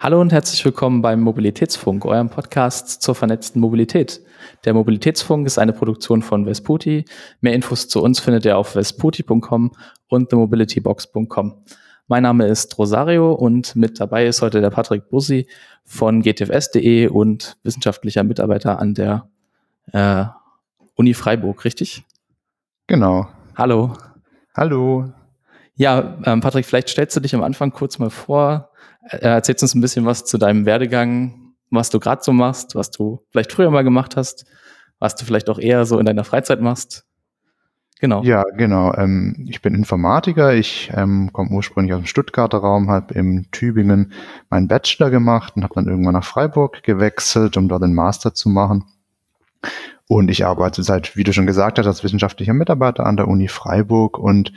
Hallo und herzlich willkommen beim Mobilitätsfunk, eurem Podcast zur vernetzten Mobilität. Der Mobilitätsfunk ist eine Produktion von Vesputi. Mehr Infos zu uns findet ihr auf vesputi.com und themobilitybox.com. Mein Name ist Rosario und mit dabei ist heute der Patrick Bussi von gtfs.de und wissenschaftlicher Mitarbeiter an der äh, Uni Freiburg, richtig? Genau. Hallo. Hallo. Ja, ähm, Patrick, vielleicht stellst du dich am Anfang kurz mal vor, erzählst uns ein bisschen was zu deinem Werdegang, was du gerade so machst, was du vielleicht früher mal gemacht hast, was du vielleicht auch eher so in deiner Freizeit machst. Genau. Ja, genau. Ähm, ich bin Informatiker. Ich ähm, komme ursprünglich aus dem Stuttgarter Raum, habe in Tübingen meinen Bachelor gemacht und habe dann irgendwann nach Freiburg gewechselt, um dort den Master zu machen. Und ich arbeite seit, wie du schon gesagt hast, als wissenschaftlicher Mitarbeiter an der Uni Freiburg und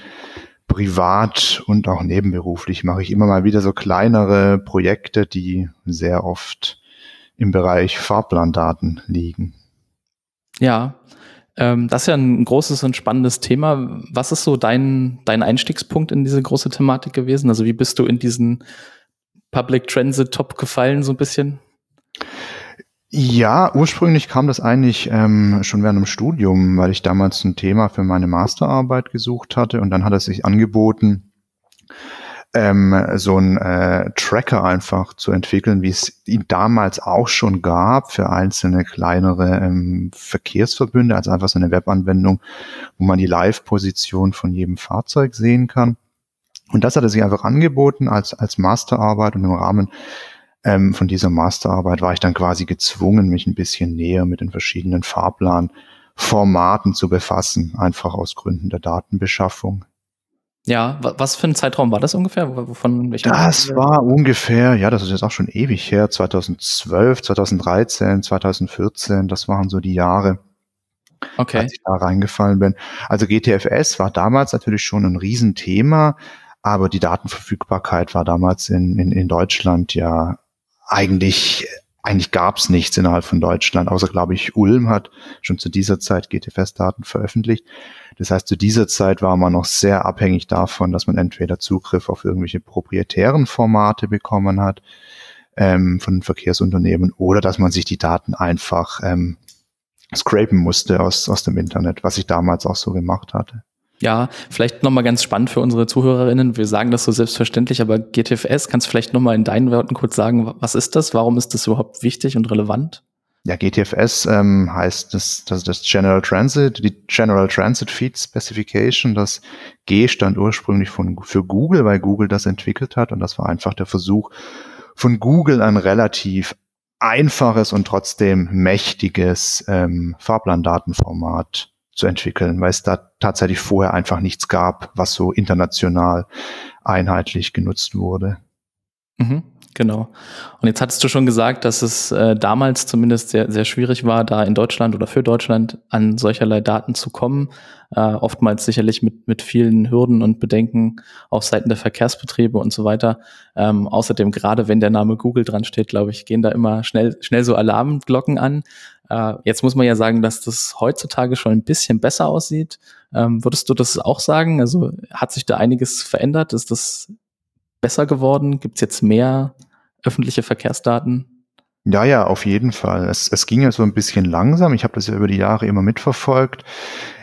privat und auch nebenberuflich mache ich immer mal wieder so kleinere Projekte, die sehr oft im Bereich Fahrplandaten liegen. Ja, ähm, das ist ja ein großes und spannendes Thema. Was ist so dein, dein Einstiegspunkt in diese große Thematik gewesen? Also wie bist du in diesen Public Transit Top gefallen so ein bisschen? Ja, ursprünglich kam das eigentlich ähm, schon während dem Studium, weil ich damals ein Thema für meine Masterarbeit gesucht hatte und dann hat es sich angeboten, ähm, so ein äh, Tracker einfach zu entwickeln, wie es ihn damals auch schon gab für einzelne kleinere ähm, Verkehrsverbünde, also einfach so eine Webanwendung, wo man die Live-Position von jedem Fahrzeug sehen kann. Und das hat er sich einfach angeboten als, als Masterarbeit und im Rahmen ähm, von dieser Masterarbeit war ich dann quasi gezwungen, mich ein bisschen näher mit den verschiedenen Fahrplanformaten zu befassen, einfach aus Gründen der Datenbeschaffung. Ja, was für ein Zeitraum war das ungefähr? Von das war ungefähr, ja, das ist jetzt auch schon ewig her, 2012, 2013, 2014, das waren so die Jahre, okay. als ich da reingefallen bin. Also GTFS war damals natürlich schon ein Riesenthema, aber die Datenverfügbarkeit war damals in, in, in Deutschland ja eigentlich, eigentlich gab es nichts innerhalb von Deutschland, außer, glaube ich, Ulm hat schon zu dieser Zeit GTFS-Daten veröffentlicht. Das heißt, zu dieser Zeit war man noch sehr abhängig davon, dass man entweder Zugriff auf irgendwelche proprietären Formate bekommen hat ähm, von Verkehrsunternehmen oder dass man sich die Daten einfach ähm, scrapen musste aus, aus dem Internet, was ich damals auch so gemacht hatte. Ja, vielleicht nochmal ganz spannend für unsere Zuhörerinnen. Wir sagen das so selbstverständlich, aber GTFS, kannst du vielleicht nochmal in deinen Worten kurz sagen, was ist das? Warum ist das überhaupt wichtig und relevant? Ja, GTFS ähm, heißt das, das, das General Transit, die General Transit Feed Specification. Das G stand ursprünglich von, für Google, weil Google das entwickelt hat. Und das war einfach der Versuch von Google, ein relativ einfaches und trotzdem mächtiges ähm, Fahrplandatenformat zu entwickeln, weil es da tatsächlich vorher einfach nichts gab, was so international einheitlich genutzt wurde. Mhm. Genau. Und jetzt hattest du schon gesagt, dass es äh, damals zumindest sehr, sehr schwierig war, da in Deutschland oder für Deutschland an solcherlei Daten zu kommen. Äh, oftmals sicherlich mit, mit vielen Hürden und Bedenken auf Seiten der Verkehrsbetriebe und so weiter. Ähm, außerdem, gerade wenn der Name Google dran steht, glaube ich, gehen da immer schnell, schnell so Alarmglocken an. Äh, jetzt muss man ja sagen, dass das heutzutage schon ein bisschen besser aussieht. Ähm, würdest du das auch sagen? Also hat sich da einiges verändert? Ist das besser geworden? Gibt es jetzt mehr öffentliche Verkehrsdaten? Ja, ja, auf jeden Fall. Es, es ging ja so ein bisschen langsam. Ich habe das ja über die Jahre immer mitverfolgt.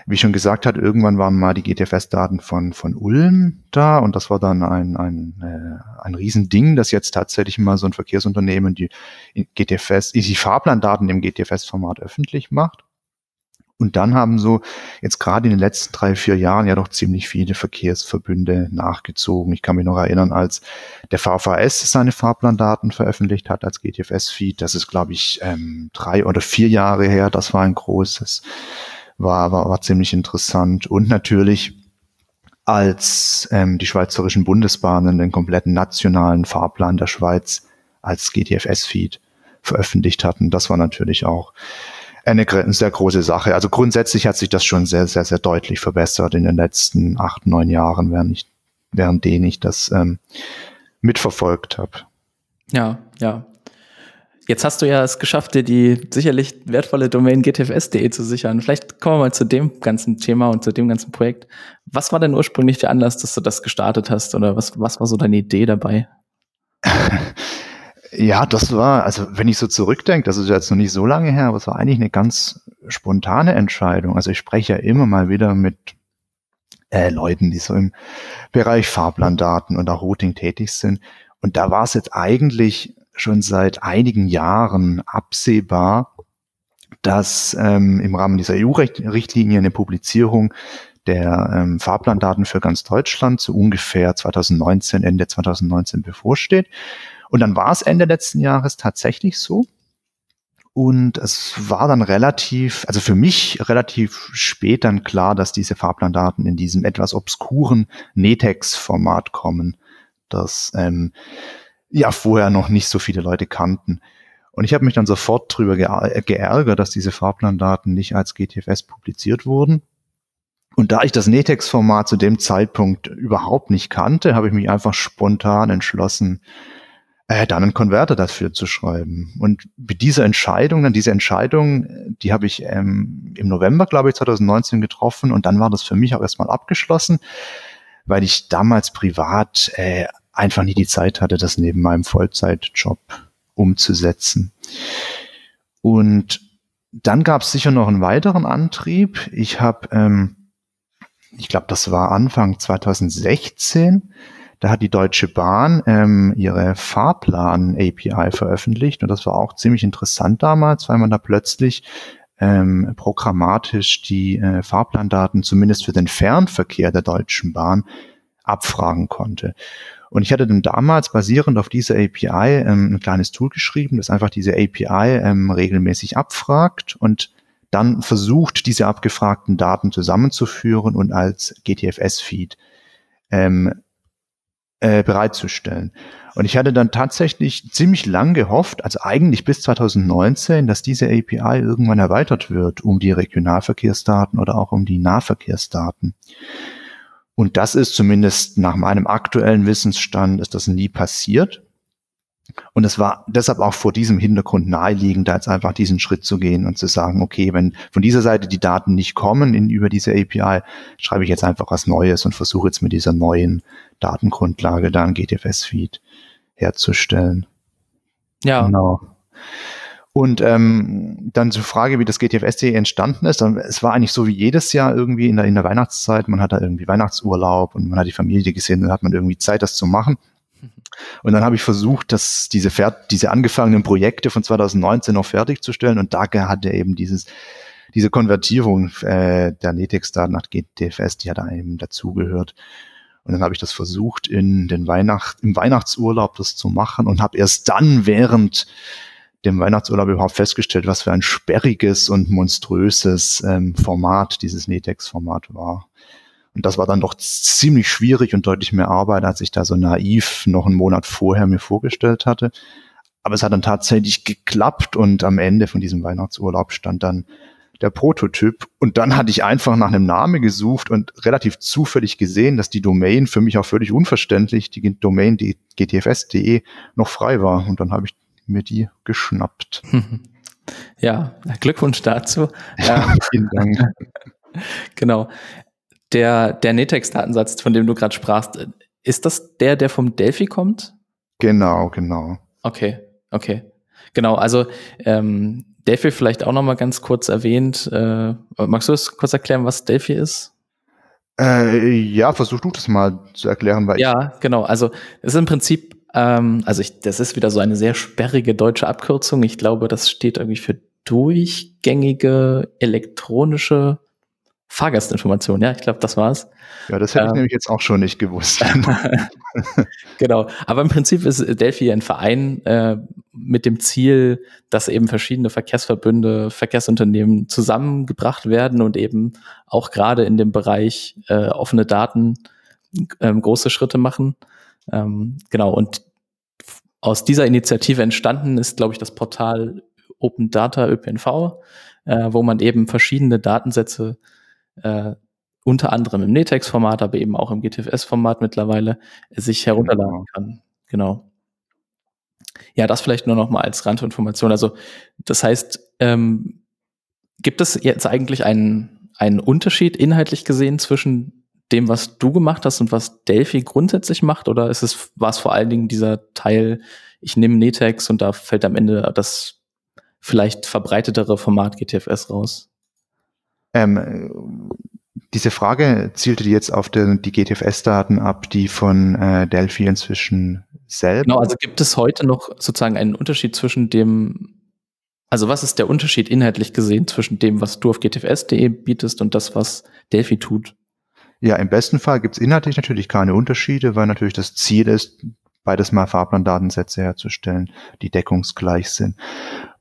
Wie schon gesagt hat, irgendwann waren mal die GTFS-Daten von, von Ulm da und das war dann ein, ein, äh, ein Riesending, dass jetzt tatsächlich mal so ein Verkehrsunternehmen die GTFS, die Fahrplandaten im GTFS-Format öffentlich macht. Und dann haben so jetzt gerade in den letzten drei, vier Jahren ja doch ziemlich viele Verkehrsverbünde nachgezogen. Ich kann mich noch erinnern, als der VVS seine Fahrplandaten veröffentlicht hat als GTFS-Feed. Das ist, glaube ich, ähm, drei oder vier Jahre her. Das war ein großes, war, war, war ziemlich interessant. Und natürlich als ähm, die schweizerischen Bundesbahnen den kompletten nationalen Fahrplan der Schweiz als GTFS-Feed veröffentlicht hatten. Das war natürlich auch eine, sehr große Sache. Also grundsätzlich hat sich das schon sehr, sehr, sehr deutlich verbessert in den letzten acht, neun Jahren, während, ich, während denen ich das ähm, mitverfolgt habe. Ja, ja. Jetzt hast du ja es geschafft, dir die sicherlich wertvolle Domain gtfs.de zu sichern. Vielleicht kommen wir mal zu dem ganzen Thema und zu dem ganzen Projekt. Was war denn ursprünglich der Anlass, dass du das gestartet hast? Oder was, was war so deine Idee dabei? Ja, das war, also wenn ich so zurückdenke, das ist jetzt noch nicht so lange her, aber es war eigentlich eine ganz spontane Entscheidung. Also ich spreche ja immer mal wieder mit äh, Leuten, die so im Bereich Fahrplandaten und auch Routing tätig sind. Und da war es jetzt eigentlich schon seit einigen Jahren absehbar, dass ähm, im Rahmen dieser EU-Richtlinie eine Publizierung der ähm, Fahrplandaten für ganz Deutschland zu ungefähr 2019, Ende 2019 bevorsteht. Und dann war es Ende letzten Jahres tatsächlich so. Und es war dann relativ, also für mich relativ spät dann klar, dass diese Fahrplandaten in diesem etwas obskuren Netex-Format kommen, das ähm, ja vorher noch nicht so viele Leute kannten. Und ich habe mich dann sofort drüber geärgert, dass diese Fahrplandaten nicht als GTFS publiziert wurden. Und da ich das Netex-Format zu dem Zeitpunkt überhaupt nicht kannte, habe ich mich einfach spontan entschlossen, äh, dann einen Konverter dafür zu schreiben. Und mit dieser Entscheidung, dann diese Entscheidung, die habe ich ähm, im November, glaube ich, 2019 getroffen und dann war das für mich auch erstmal abgeschlossen, weil ich damals privat äh, einfach nie die Zeit hatte, das neben meinem Vollzeitjob umzusetzen. Und dann gab es sicher noch einen weiteren Antrieb. Ich habe, ähm, ich glaube, das war Anfang 2016, da hat die Deutsche Bahn ähm, ihre Fahrplan-API veröffentlicht und das war auch ziemlich interessant damals, weil man da plötzlich ähm, programmatisch die äh, Fahrplandaten zumindest für den Fernverkehr der Deutschen Bahn abfragen konnte. Und ich hatte dann damals basierend auf dieser API ähm, ein kleines Tool geschrieben, das einfach diese API ähm, regelmäßig abfragt und dann versucht, diese abgefragten Daten zusammenzuführen und als GTFS-Feed ähm, äh, bereitzustellen. Und ich hatte dann tatsächlich ziemlich lang gehofft, also eigentlich bis 2019, dass diese API irgendwann erweitert wird um die Regionalverkehrsdaten oder auch um die Nahverkehrsdaten. Und das ist zumindest nach meinem aktuellen Wissensstand, ist das nie passiert. Und es war deshalb auch vor diesem Hintergrund naheliegend, da jetzt einfach diesen Schritt zu gehen und zu sagen, okay, wenn von dieser Seite die Daten nicht kommen in, über diese API, schreibe ich jetzt einfach was Neues und versuche jetzt mit dieser neuen Datengrundlage da ein GTFS-Feed herzustellen. Ja. Genau. Und ähm, dann zur Frage, wie das GTFS.de entstanden ist. Es war eigentlich so wie jedes Jahr irgendwie in der, in der Weihnachtszeit. Man hat da irgendwie Weihnachtsurlaub und man hat die Familie gesehen und hat man irgendwie Zeit, das zu machen. Und dann habe ich versucht, dass diese, diese angefangenen Projekte von 2019 noch fertigzustellen. Und da hat er eben dieses, diese Konvertierung äh, der Netex-Daten nach GTFS, die hat eben dazugehört. Und dann habe ich das versucht, in den Weihnacht, im Weihnachtsurlaub das zu machen und habe erst dann während dem Weihnachtsurlaub überhaupt festgestellt, was für ein sperriges und monströses ähm, Format dieses Netex-Format war. Und das war dann doch ziemlich schwierig und deutlich mehr Arbeit, als ich da so naiv noch einen Monat vorher mir vorgestellt hatte. Aber es hat dann tatsächlich geklappt und am Ende von diesem Weihnachtsurlaub stand dann der Prototyp. Und dann hatte ich einfach nach einem Namen gesucht und relativ zufällig gesehen, dass die Domain für mich auch völlig unverständlich, die Domain die gtfs.de noch frei war. Und dann habe ich mir die geschnappt. Ja, Glückwunsch dazu. Ja, vielen Dank. genau. Der, der Netex-Datensatz, von dem du gerade sprachst, ist das der, der vom Delphi kommt? Genau, genau. Okay, okay. Genau, also ähm, Delphi vielleicht auch noch mal ganz kurz erwähnt. Äh, magst du es kurz erklären, was Delphi ist? Äh, ja, versuch du das mal zu erklären, weil ja, genau. Also es ist im Prinzip ähm, also ich, das ist wieder so eine sehr sperrige deutsche Abkürzung. Ich glaube, das steht irgendwie für durchgängige elektronische Fahrgastinformation. Ja, ich glaube, das war's. Ja, das hätte ich ähm, nämlich jetzt auch schon nicht gewusst. genau. Aber im Prinzip ist Delphi ein Verein äh, mit dem Ziel, dass eben verschiedene Verkehrsverbünde, Verkehrsunternehmen zusammengebracht werden und eben auch gerade in dem Bereich äh, offene Daten äh, große Schritte machen. Ähm, genau, und aus dieser Initiative entstanden ist, glaube ich, das Portal Open Data ÖPNV, äh, wo man eben verschiedene Datensätze äh, unter anderem im NETEX-Format, aber eben auch im GTFS-Format mittlerweile äh, sich herunterladen genau. kann. Genau. Ja, das vielleicht nur noch mal als Randinformation. Also das heißt, ähm, gibt es jetzt eigentlich einen, einen Unterschied inhaltlich gesehen zwischen dem, was du gemacht hast und was Delphi grundsätzlich macht? Oder ist es, war es vor allen Dingen dieser Teil, ich nehme Netex und da fällt am Ende das vielleicht verbreitetere Format GTFS raus? Ähm, diese Frage zielte jetzt auf den, die GTFS-Daten ab, die von äh, Delphi inzwischen selbst. Genau, also gibt es heute noch sozusagen einen Unterschied zwischen dem, also was ist der Unterschied inhaltlich gesehen zwischen dem, was du auf gtfs.de bietest und das, was Delphi tut? Ja, im besten Fall gibt es inhaltlich natürlich keine Unterschiede, weil natürlich das Ziel ist, beides mal Fahrplandatensätze herzustellen, die deckungsgleich sind.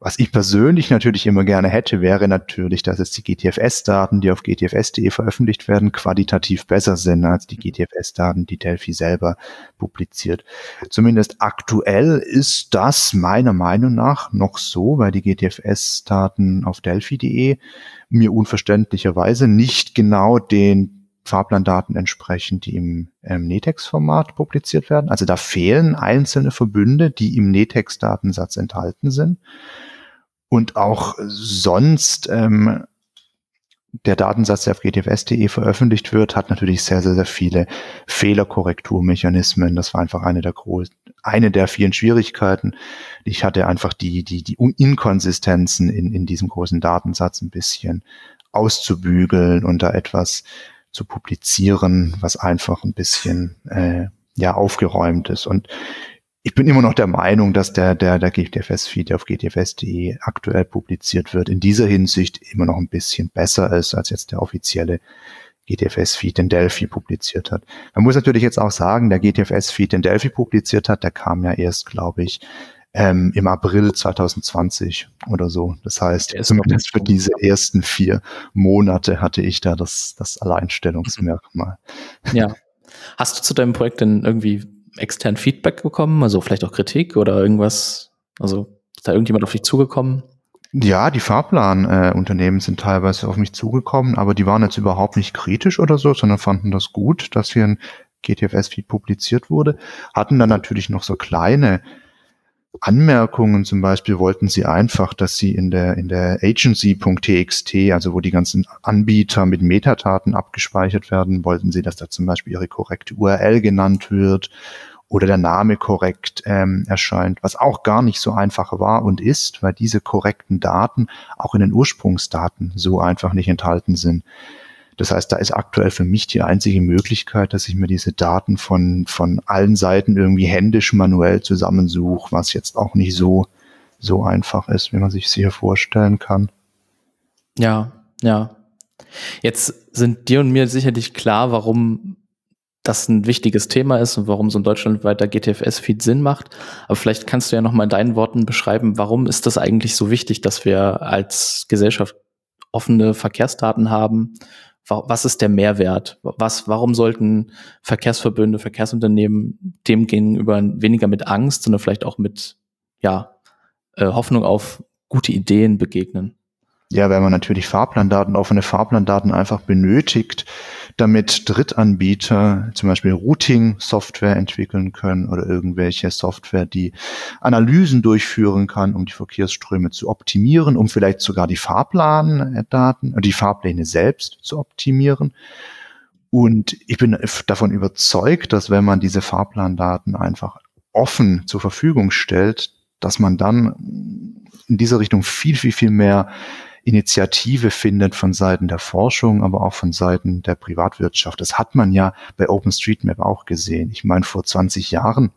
Was ich persönlich natürlich immer gerne hätte, wäre natürlich, dass jetzt die GTFS-Daten, die auf gtfs.de veröffentlicht werden, qualitativ besser sind als die GTFS-Daten, die Delphi selber publiziert. Zumindest aktuell ist das meiner Meinung nach noch so, weil die GTFS-Daten auf delphi.de mir unverständlicherweise nicht genau den Fahrplandaten entsprechen, die im ähm, NETEX-Format publiziert werden. Also da fehlen einzelne Verbünde, die im NETEX-Datensatz enthalten sind. Und auch sonst ähm, der Datensatz, der auf gtfs.de veröffentlicht wird, hat natürlich sehr, sehr, sehr viele Fehlerkorrekturmechanismen. Das war einfach eine der großen, eine der vielen Schwierigkeiten. Ich hatte einfach die, die, die Inkonsistenzen in, in diesem großen Datensatz ein bisschen auszubügeln und da etwas zu publizieren, was einfach ein bisschen äh, ja aufgeräumt ist. Und ich bin immer noch der Meinung, dass der, der, der GTFS-Feed, der auf gtfs.de aktuell publiziert wird, in dieser Hinsicht immer noch ein bisschen besser ist, als jetzt der offizielle GTFS-Feed, den Delphi publiziert hat. Man muss natürlich jetzt auch sagen, der GTFS-Feed, den Delphi publiziert hat, der kam ja erst, glaube ich, ähm, im April 2020 oder so. Das heißt, zumindest für diese ersten vier Monate hatte ich da das, das Alleinstellungsmerkmal. Ja. Hast du zu deinem Projekt denn irgendwie extern Feedback bekommen? Also vielleicht auch Kritik oder irgendwas? Also ist da irgendjemand auf dich zugekommen? Ja, die Fahrplanunternehmen äh, sind teilweise auf mich zugekommen, aber die waren jetzt überhaupt nicht kritisch oder so, sondern fanden das gut, dass hier ein GTFS-Feed publiziert wurde. Hatten dann natürlich noch so kleine Anmerkungen zum Beispiel wollten sie einfach, dass sie in der, in der agency.txt, also wo die ganzen Anbieter mit Metadaten abgespeichert werden, wollten sie, dass da zum Beispiel ihre korrekte URL genannt wird oder der Name korrekt ähm, erscheint, was auch gar nicht so einfach war und ist, weil diese korrekten Daten auch in den Ursprungsdaten so einfach nicht enthalten sind. Das heißt, da ist aktuell für mich die einzige Möglichkeit, dass ich mir diese Daten von, von allen Seiten irgendwie händisch manuell zusammensuche, was jetzt auch nicht so, so einfach ist, wie man sich sicher vorstellen kann. Ja, ja. Jetzt sind dir und mir sicherlich klar, warum das ein wichtiges Thema ist und warum so ein deutschlandweiter GTFS-Feed Sinn macht. Aber vielleicht kannst du ja noch mal in deinen Worten beschreiben, warum ist das eigentlich so wichtig, dass wir als Gesellschaft offene Verkehrsdaten haben was ist der Mehrwert? Was, warum sollten Verkehrsverbünde, Verkehrsunternehmen dem gegenüber weniger mit Angst, sondern vielleicht auch mit, ja, äh, Hoffnung auf gute Ideen begegnen? Ja, wenn man natürlich Fahrplandaten, offene Fahrplandaten einfach benötigt, damit Drittanbieter zum Beispiel Routing-Software entwickeln können oder irgendwelche Software, die Analysen durchführen kann, um die Verkehrsströme zu optimieren, um vielleicht sogar die Fahrplandaten, die Fahrpläne selbst zu optimieren. Und ich bin davon überzeugt, dass wenn man diese Fahrplandaten einfach offen zur Verfügung stellt, dass man dann in dieser Richtung viel, viel, viel mehr Initiative findet von Seiten der Forschung, aber auch von Seiten der Privatwirtschaft. Das hat man ja bei OpenStreetMap auch gesehen. Ich meine, vor 20 Jahren,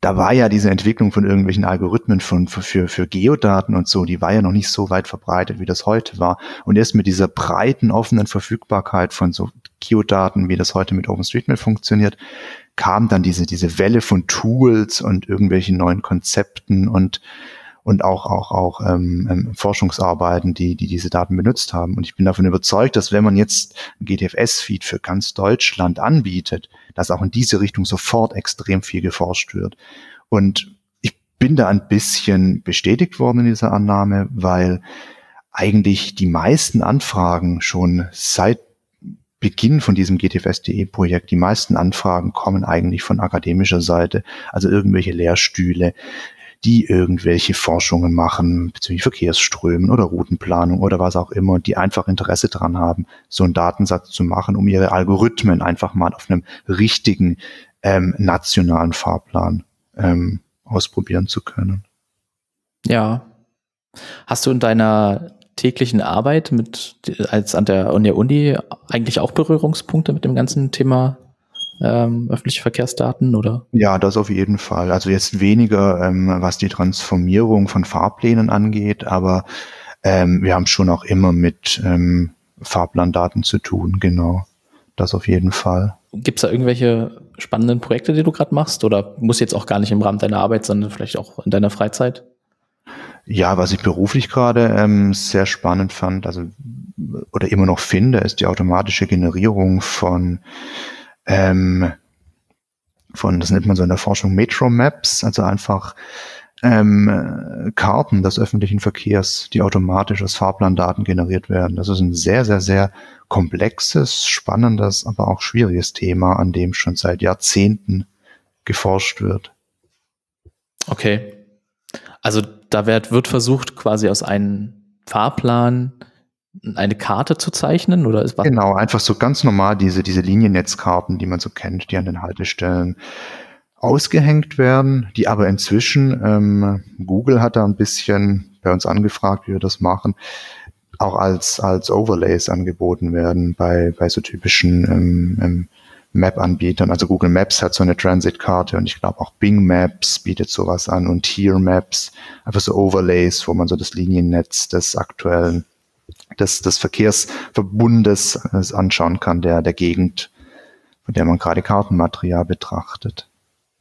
da war ja diese Entwicklung von irgendwelchen Algorithmen von, für, für, Geodaten und so, die war ja noch nicht so weit verbreitet, wie das heute war. Und erst mit dieser breiten, offenen Verfügbarkeit von so Geodaten, wie das heute mit OpenStreetMap funktioniert, kam dann diese, diese Welle von Tools und irgendwelchen neuen Konzepten und und auch, auch, auch ähm, ähm, Forschungsarbeiten, die, die diese Daten benutzt haben. Und ich bin davon überzeugt, dass wenn man jetzt ein GTFS-Feed für ganz Deutschland anbietet, dass auch in diese Richtung sofort extrem viel geforscht wird. Und ich bin da ein bisschen bestätigt worden in dieser Annahme, weil eigentlich die meisten Anfragen schon seit Beginn von diesem GTFS.de-Projekt, die meisten Anfragen kommen eigentlich von akademischer Seite, also irgendwelche Lehrstühle, die irgendwelche Forschungen machen bezüglich Verkehrsströmen oder Routenplanung oder was auch immer, die einfach Interesse daran haben, so einen Datensatz zu machen, um ihre Algorithmen einfach mal auf einem richtigen ähm, nationalen Fahrplan ähm, ausprobieren zu können. Ja. Hast du in deiner täglichen Arbeit mit als an der Uni eigentlich auch Berührungspunkte mit dem ganzen Thema ähm, öffentliche Verkehrsdaten oder? Ja, das auf jeden Fall. Also jetzt weniger, ähm, was die Transformierung von Fahrplänen angeht, aber ähm, wir haben schon auch immer mit ähm, Fahrplandaten zu tun, genau. Das auf jeden Fall. Gibt es da irgendwelche spannenden Projekte, die du gerade machst? Oder muss jetzt auch gar nicht im Rahmen deiner Arbeit, sondern vielleicht auch in deiner Freizeit? Ja, was ich beruflich gerade ähm, sehr spannend fand, also oder immer noch finde, ist die automatische Generierung von ähm, von, das nennt man so in der Forschung Metro Maps, also einfach ähm, Karten des öffentlichen Verkehrs, die automatisch aus Fahrplandaten generiert werden. Das ist ein sehr, sehr, sehr komplexes, spannendes, aber auch schwieriges Thema, an dem schon seit Jahrzehnten geforscht wird. Okay. Also da wird, wird versucht, quasi aus einem Fahrplan eine Karte zu zeichnen oder ist was? Genau, einfach so ganz normal diese, diese Liniennetzkarten, die man so kennt, die an den Haltestellen ausgehängt werden, die aber inzwischen, ähm, Google hat da ein bisschen bei uns angefragt, wie wir das machen, auch als, als Overlays angeboten werden bei, bei so typischen ähm, ähm, Map-Anbietern. Also Google Maps hat so eine Transit-Karte und ich glaube auch Bing Maps bietet sowas an und Tier Maps, einfach so Overlays, wo man so das Liniennetz des aktuellen des, des Verkehrsverbundes äh, anschauen kann, der, der Gegend, von der man gerade Kartenmaterial betrachtet.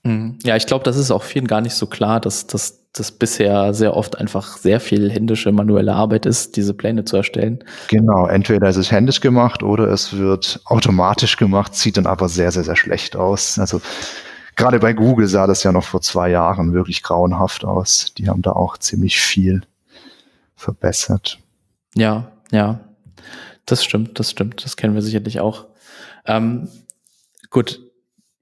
Mhm. Ja, ich glaube, das ist auch vielen gar nicht so klar, dass dass das bisher sehr oft einfach sehr viel händische manuelle Arbeit ist, diese Pläne zu erstellen. Genau, entweder ist es händisch gemacht oder es wird automatisch gemacht, sieht dann aber sehr, sehr, sehr schlecht aus. Also gerade bei Google sah das ja noch vor zwei Jahren wirklich grauenhaft aus. Die haben da auch ziemlich viel verbessert. Ja, ja. Das stimmt, das stimmt. Das kennen wir sicherlich auch. Ähm, gut,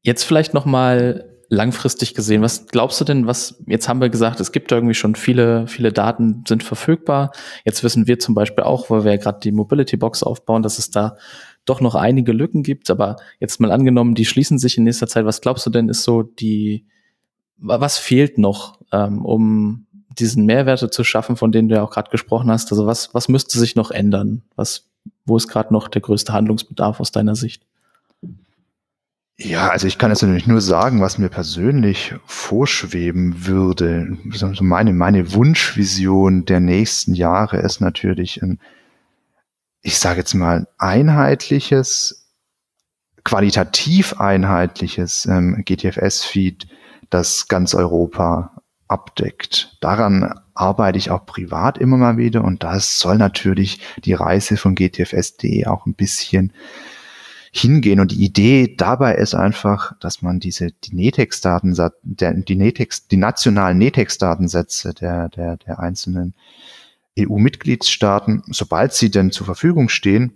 jetzt vielleicht noch mal langfristig gesehen. Was glaubst du denn, was, jetzt haben wir gesagt, es gibt irgendwie schon viele, viele Daten sind verfügbar. Jetzt wissen wir zum Beispiel auch, weil wir ja gerade die Mobility Box aufbauen, dass es da doch noch einige Lücken gibt. Aber jetzt mal angenommen, die schließen sich in nächster Zeit. Was glaubst du denn, ist so die, was fehlt noch, ähm, um diesen Mehrwerte zu schaffen, von denen du ja auch gerade gesprochen hast? Also was, was müsste sich noch ändern? Was, wo ist gerade noch der größte Handlungsbedarf aus deiner Sicht? Ja, also ich kann jetzt natürlich nur sagen, was mir persönlich vorschweben würde. Meine, meine Wunschvision der nächsten Jahre ist natürlich ein, ich sage jetzt mal, einheitliches, qualitativ einheitliches ähm, GTFS-Feed, das ganz Europa abdeckt. Daran arbeite ich auch privat immer mal wieder und das soll natürlich die Reise von GTFS.de auch ein bisschen hingehen. Und die Idee dabei ist einfach, dass man diese, die Netex-Datensätze, die Netex, die nationalen Netex-Datensätze der, der, der einzelnen EU-Mitgliedstaaten, sobald sie denn zur Verfügung stehen,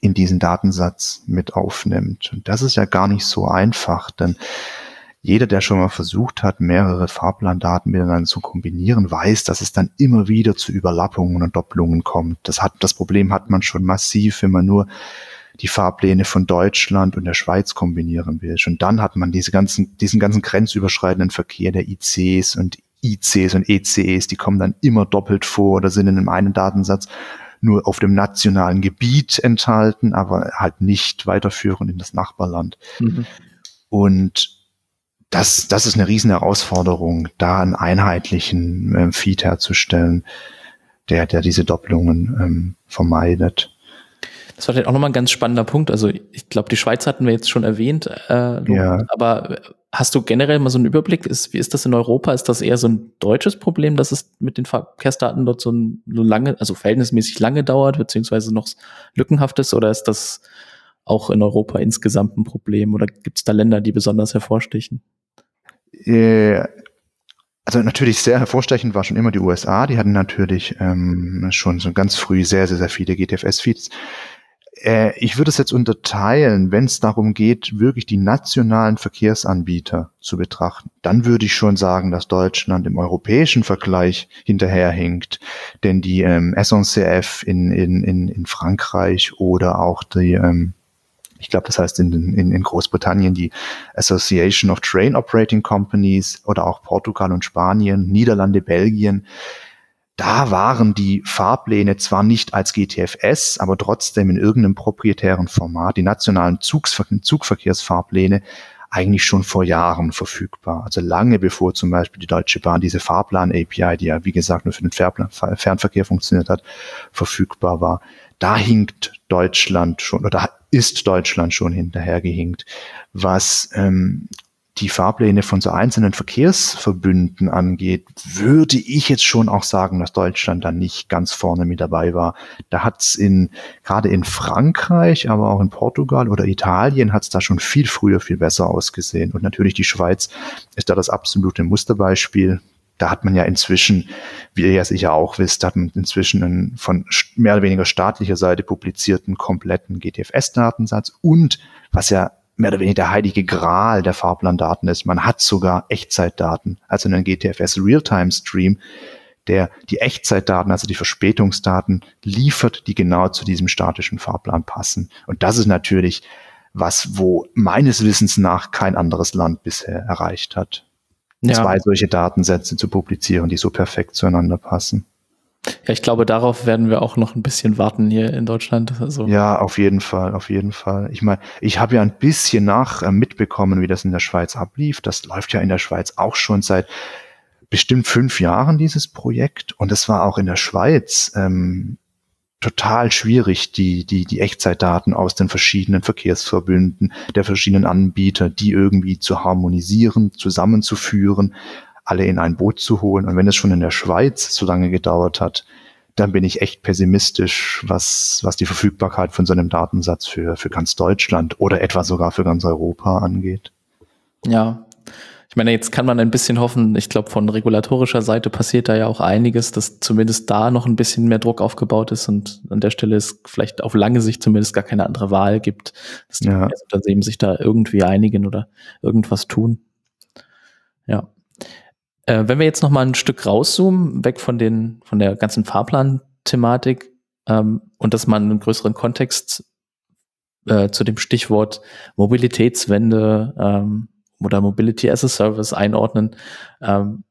in diesen Datensatz mit aufnimmt. Und das ist ja gar nicht so einfach, denn jeder, der schon mal versucht hat, mehrere Fahrplandaten miteinander zu kombinieren, weiß, dass es dann immer wieder zu Überlappungen und Doppelungen kommt. Das hat, das Problem hat man schon massiv, wenn man nur die Fahrpläne von Deutschland und der Schweiz kombinieren will. Schon dann hat man diese ganzen, diesen ganzen grenzüberschreitenden Verkehr der ICs und ICs und ECs, die kommen dann immer doppelt vor oder sind in einem einen Datensatz nur auf dem nationalen Gebiet enthalten, aber halt nicht weiterführend in das Nachbarland. Mhm. Und das, das ist eine riesen Herausforderung, da einen einheitlichen ähm, Feed herzustellen, der, der diese Doppelungen ähm, vermeidet. Das war vielleicht auch nochmal ein ganz spannender Punkt. Also ich glaube, die Schweiz hatten wir jetzt schon erwähnt. Äh, ja. Aber hast du generell mal so einen Überblick? Ist, wie ist das in Europa? Ist das eher so ein deutsches Problem, dass es mit den Verkehrsdaten dort so, ein, so lange, also verhältnismäßig lange dauert, beziehungsweise noch lückenhaft ist? Oder ist das auch in Europa insgesamt ein Problem? Oder gibt es da Länder, die besonders hervorstechen? Äh, also natürlich sehr hervorstechend war schon immer die USA. Die hatten natürlich ähm, schon so ganz früh sehr, sehr, sehr viele GTFS-Feeds. Äh, ich würde es jetzt unterteilen, wenn es darum geht, wirklich die nationalen Verkehrsanbieter zu betrachten. Dann würde ich schon sagen, dass Deutschland im europäischen Vergleich hinterherhinkt. Denn die ähm, SNCF in, in, in, in Frankreich oder auch die, ähm, ich glaube, das heißt in, in, in Großbritannien die Association of Train Operating Companies oder auch Portugal und Spanien, Niederlande, Belgien, da waren die Fahrpläne zwar nicht als GTFS, aber trotzdem in irgendeinem proprietären Format, die nationalen Zugsver Zugverkehrsfahrpläne, eigentlich schon vor Jahren verfügbar. Also lange bevor zum Beispiel die Deutsche Bahn diese Fahrplan-API, die ja wie gesagt nur für den Fernverkehr funktioniert hat, verfügbar war. Da hinkt Deutschland schon oder ist Deutschland schon hinterhergehinkt. Was ähm, die Fahrpläne von so einzelnen Verkehrsverbünden angeht, würde ich jetzt schon auch sagen, dass Deutschland da nicht ganz vorne mit dabei war. Da hat's in, gerade in Frankreich, aber auch in Portugal oder Italien hat's da schon viel früher, viel besser ausgesehen. Und natürlich die Schweiz ist da das absolute Musterbeispiel. Da hat man ja inzwischen, wie ihr ja sicher auch wisst, hat man inzwischen einen von mehr oder weniger staatlicher Seite publizierten kompletten GTFS-Datensatz und was ja mehr oder weniger der heilige Gral der Fahrplandaten ist. Man hat sogar Echtzeitdaten, also einen GTFS Realtime Stream, der die Echtzeitdaten, also die Verspätungsdaten liefert, die genau zu diesem statischen Fahrplan passen. Und das ist natürlich was, wo meines Wissens nach kein anderes Land bisher erreicht hat. Ja. Zwei solche Datensätze zu publizieren, die so perfekt zueinander passen. Ja, ich glaube, darauf werden wir auch noch ein bisschen warten hier in Deutschland. Also. Ja, auf jeden Fall, auf jeden Fall. Ich meine, ich habe ja ein bisschen nach äh, mitbekommen, wie das in der Schweiz ablief. Das läuft ja in der Schweiz auch schon seit bestimmt fünf Jahren, dieses Projekt. Und es war auch in der Schweiz ähm, total schwierig, die, die, die Echtzeitdaten aus den verschiedenen Verkehrsverbünden, der verschiedenen Anbieter, die irgendwie zu harmonisieren, zusammenzuführen alle in ein Boot zu holen. Und wenn es schon in der Schweiz so lange gedauert hat, dann bin ich echt pessimistisch, was, was die Verfügbarkeit von so einem Datensatz für, für ganz Deutschland oder etwa sogar für ganz Europa angeht. Ja. Ich meine, jetzt kann man ein bisschen hoffen, ich glaube, von regulatorischer Seite passiert da ja auch einiges, dass zumindest da noch ein bisschen mehr Druck aufgebaut ist und an der Stelle es vielleicht auf lange Sicht zumindest gar keine andere Wahl gibt, dass die ja. Unternehmen sich da irgendwie einigen oder irgendwas tun. Ja. Äh, wenn wir jetzt noch mal ein Stück rauszoomen, weg von den von der ganzen Fahrplan-Thematik ähm, und das mal in einen größeren Kontext äh, zu dem Stichwort Mobilitätswende ähm, oder Mobility as a Service einordnen. Ähm,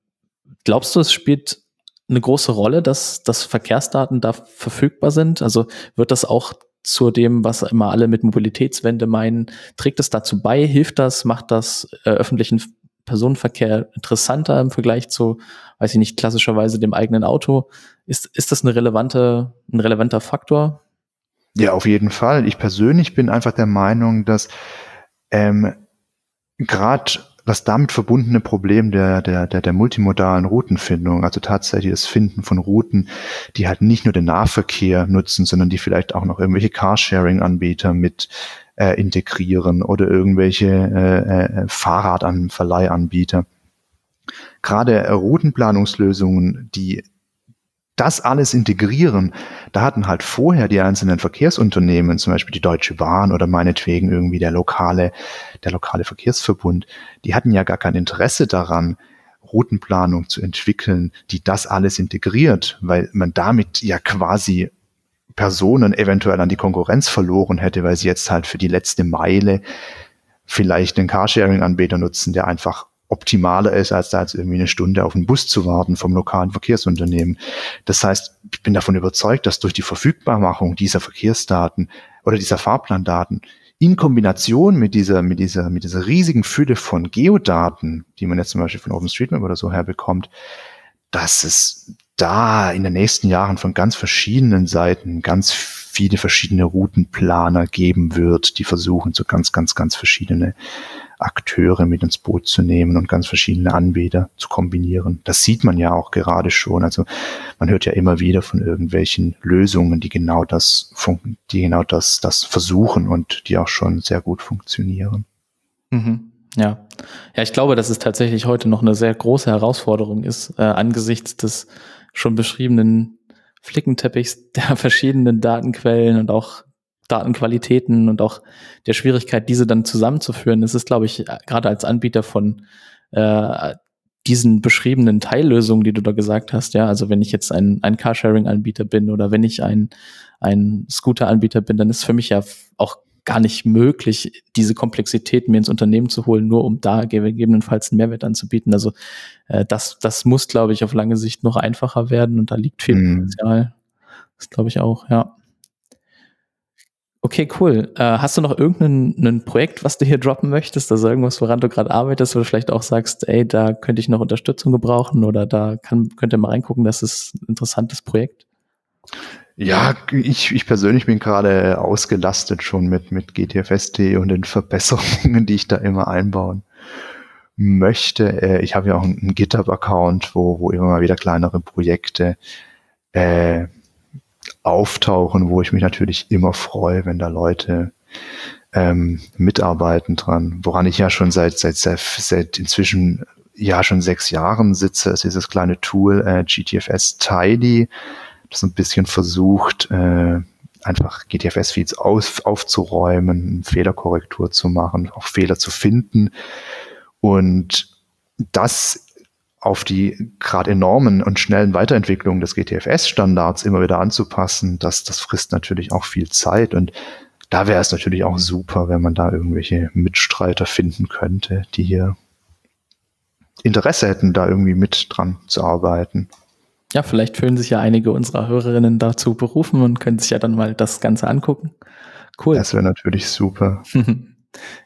glaubst du, es spielt eine große Rolle, dass, dass Verkehrsdaten da verfügbar sind? Also wird das auch zu dem, was immer alle mit Mobilitätswende meinen, trägt es dazu bei? Hilft das? Macht das äh, öffentlichen Personenverkehr interessanter im Vergleich zu, weiß ich nicht, klassischerweise dem eigenen Auto. Ist, ist das eine relevante, ein relevanter Faktor? Ja, auf jeden Fall. Ich persönlich bin einfach der Meinung, dass ähm, gerade das damit verbundene Problem der, der, der, der multimodalen Routenfindung, also tatsächlich das Finden von Routen, die halt nicht nur den Nahverkehr nutzen, sondern die vielleicht auch noch irgendwelche Carsharing-Anbieter mit äh, integrieren oder irgendwelche äh, äh, Fahrradanverleihanbieter. Gerade Routenplanungslösungen, die das alles integrieren, da hatten halt vorher die einzelnen Verkehrsunternehmen, zum Beispiel die Deutsche Bahn oder meinetwegen irgendwie der lokale, der lokale Verkehrsverbund, die hatten ja gar kein Interesse daran, Routenplanung zu entwickeln, die das alles integriert, weil man damit ja quasi Personen eventuell an die Konkurrenz verloren hätte, weil sie jetzt halt für die letzte Meile vielleicht einen Carsharing-Anbieter nutzen, der einfach optimaler ist, als da jetzt irgendwie eine Stunde auf den Bus zu warten vom lokalen Verkehrsunternehmen. Das heißt, ich bin davon überzeugt, dass durch die Verfügbarmachung dieser Verkehrsdaten oder dieser Fahrplandaten in Kombination mit dieser, mit dieser, mit dieser riesigen Fülle von Geodaten, die man jetzt zum Beispiel von OpenStreetMap oder so herbekommt, dass es da in den nächsten Jahren von ganz verschiedenen Seiten ganz viele verschiedene Routenplaner geben wird, die versuchen, so ganz, ganz, ganz verschiedene Akteure mit ins Boot zu nehmen und ganz verschiedene Anbieter zu kombinieren. Das sieht man ja auch gerade schon. Also man hört ja immer wieder von irgendwelchen Lösungen, die genau das, die genau das, das versuchen und die auch schon sehr gut funktionieren. Mhm. Ja. Ja, ich glaube, dass es tatsächlich heute noch eine sehr große Herausforderung ist, äh, angesichts des schon beschriebenen Flickenteppichs der verschiedenen Datenquellen und auch Datenqualitäten und auch der Schwierigkeit, diese dann zusammenzuführen, ist es, glaube ich, gerade als Anbieter von äh, diesen beschriebenen Teillösungen, die du da gesagt hast, ja, also wenn ich jetzt ein, ein Carsharing-Anbieter bin oder wenn ich ein, ein Scooter-Anbieter bin, dann ist für mich ja auch gar nicht möglich, diese Komplexität mir ins Unternehmen zu holen, nur um da gegebenenfalls einen Mehrwert anzubieten. Also äh, das, das muss, glaube ich, auf lange Sicht noch einfacher werden und da liegt viel mhm. Potenzial. Das glaube ich auch, ja. Okay, cool. Äh, hast du noch irgendein Projekt, was du hier droppen möchtest? Also irgendwas, woran du gerade arbeitest, oder vielleicht auch sagst, ey, da könnte ich noch Unterstützung gebrauchen oder da kann, könnt ihr mal reingucken, das ist ein interessantes Projekt? Ja, ich, ich persönlich bin gerade ausgelastet schon mit, mit GTFST und den Verbesserungen, die ich da immer einbauen möchte. Äh, ich habe ja auch einen GitHub-Account, wo, wo immer mal wieder kleinere Projekte äh, auftauchen, wo ich mich natürlich immer freue, wenn da Leute ähm, mitarbeiten dran. Woran ich ja schon seit, seit, seit, seit inzwischen ja schon sechs Jahren sitze, ist dieses kleine Tool äh, GTFS Tidy, das ein bisschen versucht, äh, einfach GTFS-Feeds aufzuräumen, Fehlerkorrektur zu machen, auch Fehler zu finden. Und das auf die gerade enormen und schnellen Weiterentwicklungen des GTFS-Standards immer wieder anzupassen, das, das frisst natürlich auch viel Zeit und da wäre es natürlich auch super, wenn man da irgendwelche Mitstreiter finden könnte, die hier Interesse hätten, da irgendwie mit dran zu arbeiten. Ja, vielleicht fühlen sich ja einige unserer Hörerinnen dazu berufen und können sich ja dann mal das Ganze angucken. Cool. Das wäre natürlich super.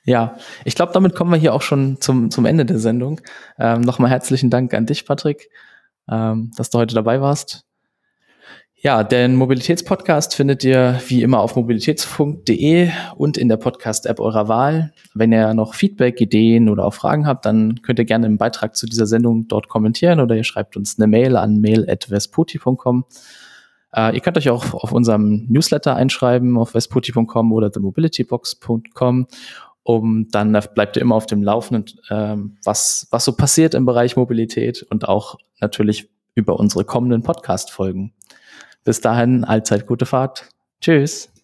Ja, ich glaube, damit kommen wir hier auch schon zum, zum Ende der Sendung. Ähm, Nochmal herzlichen Dank an dich, Patrick, ähm, dass du heute dabei warst. Ja, den Mobilitätspodcast findet ihr wie immer auf mobilitätsfunk.de und in der Podcast-App eurer Wahl. Wenn ihr noch Feedback, Ideen oder auch Fragen habt, dann könnt ihr gerne im Beitrag zu dieser Sendung dort kommentieren oder ihr schreibt uns eine Mail an mail.vesputi.com. Äh, ihr könnt euch auch auf unserem Newsletter einschreiben auf vesputi.com oder themobilitybox.com. Um dann bleibt ihr immer auf dem Laufenden, ähm, was, was so passiert im Bereich Mobilität und auch natürlich über unsere kommenden Podcast-Folgen. Bis dahin, allzeit gute Fahrt. Tschüss.